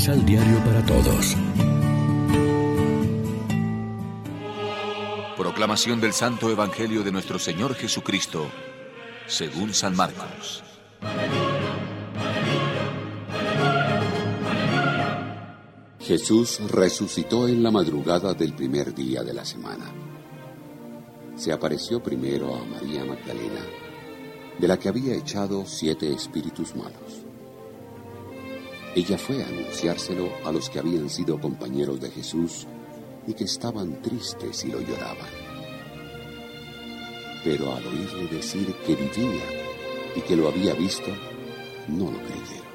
Misal Diario para Todos. Proclamación del Santo Evangelio de nuestro Señor Jesucristo, según San Marcos. Jesús resucitó en la madrugada del primer día de la semana. Se apareció primero a María Magdalena, de la que había echado siete espíritus malos. Ella fue a anunciárselo a los que habían sido compañeros de Jesús y que estaban tristes y lo lloraban. Pero al oírle decir que vivía y que lo había visto, no lo creyeron.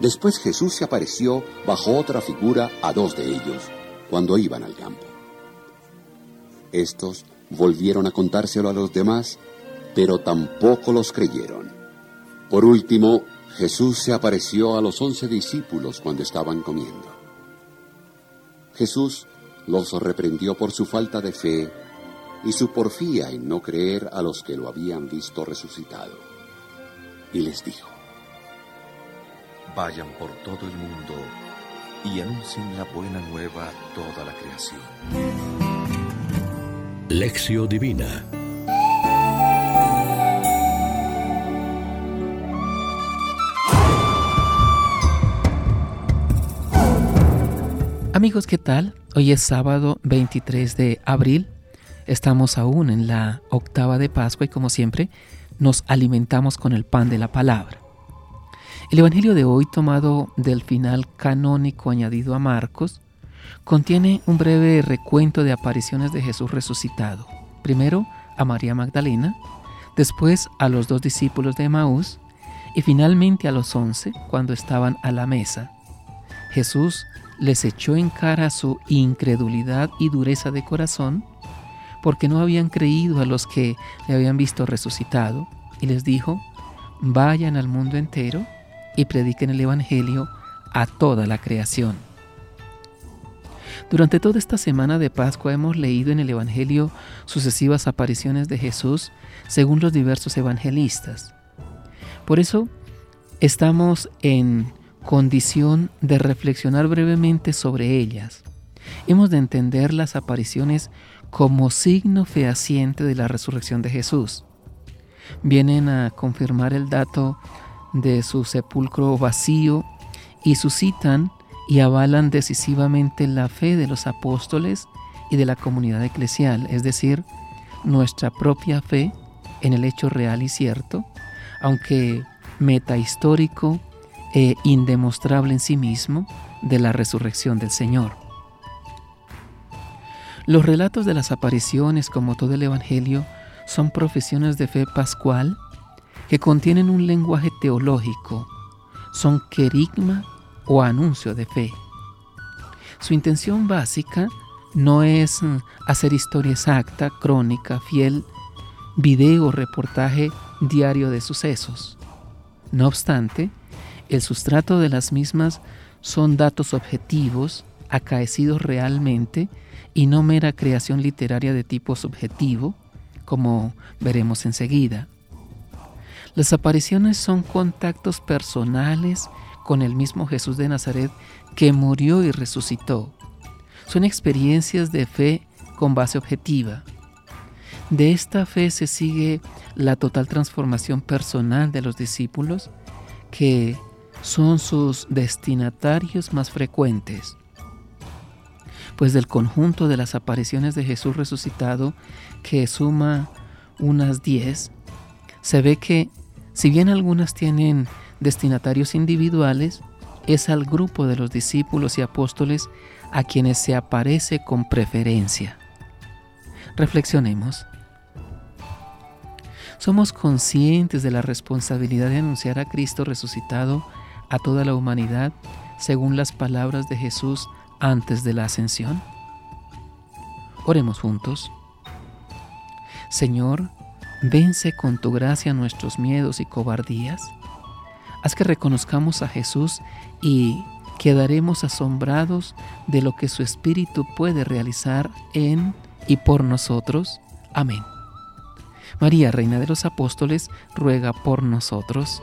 Después Jesús se apareció bajo otra figura a dos de ellos cuando iban al campo. Estos volvieron a contárselo a los demás, pero tampoco los creyeron. Por último, Jesús se apareció a los once discípulos cuando estaban comiendo. Jesús los reprendió por su falta de fe y su porfía en no creer a los que lo habían visto resucitado. Y les dijo, Vayan por todo el mundo y anuncien la buena nueva a toda la creación. Lección Divina Amigos, ¿qué tal? Hoy es sábado 23 de abril. Estamos aún en la octava de Pascua y como siempre nos alimentamos con el pan de la palabra. El Evangelio de hoy, tomado del final canónico añadido a Marcos, contiene un breve recuento de apariciones de Jesús resucitado. Primero a María Magdalena, después a los dos discípulos de Emaús y finalmente a los once cuando estaban a la mesa. Jesús les echó en cara su incredulidad y dureza de corazón, porque no habían creído a los que le habían visto resucitado, y les dijo, vayan al mundo entero y prediquen el Evangelio a toda la creación. Durante toda esta semana de Pascua hemos leído en el Evangelio sucesivas apariciones de Jesús según los diversos evangelistas. Por eso estamos en condición de reflexionar brevemente sobre ellas. Hemos de entender las apariciones como signo fehaciente de la resurrección de Jesús. Vienen a confirmar el dato de su sepulcro vacío y suscitan y avalan decisivamente la fe de los apóstoles y de la comunidad eclesial, es decir, nuestra propia fe en el hecho real y cierto, aunque metahistórico e indemostrable en sí mismo, de la resurrección del Señor. Los relatos de las apariciones, como todo el Evangelio, son profesiones de fe pascual que contienen un lenguaje teológico, son querigma o anuncio de fe. Su intención básica no es mm, hacer historia exacta, crónica, fiel, video, reportaje diario de sucesos. No obstante, el sustrato de las mismas son datos objetivos, acaecidos realmente, y no mera creación literaria de tipo subjetivo, como veremos enseguida. Las apariciones son contactos personales con el mismo Jesús de Nazaret que murió y resucitó. Son experiencias de fe con base objetiva. De esta fe se sigue la total transformación personal de los discípulos, que son sus destinatarios más frecuentes. Pues del conjunto de las apariciones de Jesús resucitado, que suma unas diez, se ve que si bien algunas tienen destinatarios individuales, es al grupo de los discípulos y apóstoles a quienes se aparece con preferencia. Reflexionemos. ¿Somos conscientes de la responsabilidad de anunciar a Cristo resucitado a toda la humanidad según las palabras de Jesús antes de la ascensión? Oremos juntos. Señor, Vence con tu gracia nuestros miedos y cobardías. Haz que reconozcamos a Jesús y quedaremos asombrados de lo que su Espíritu puede realizar en y por nosotros. Amén. María, Reina de los Apóstoles, ruega por nosotros.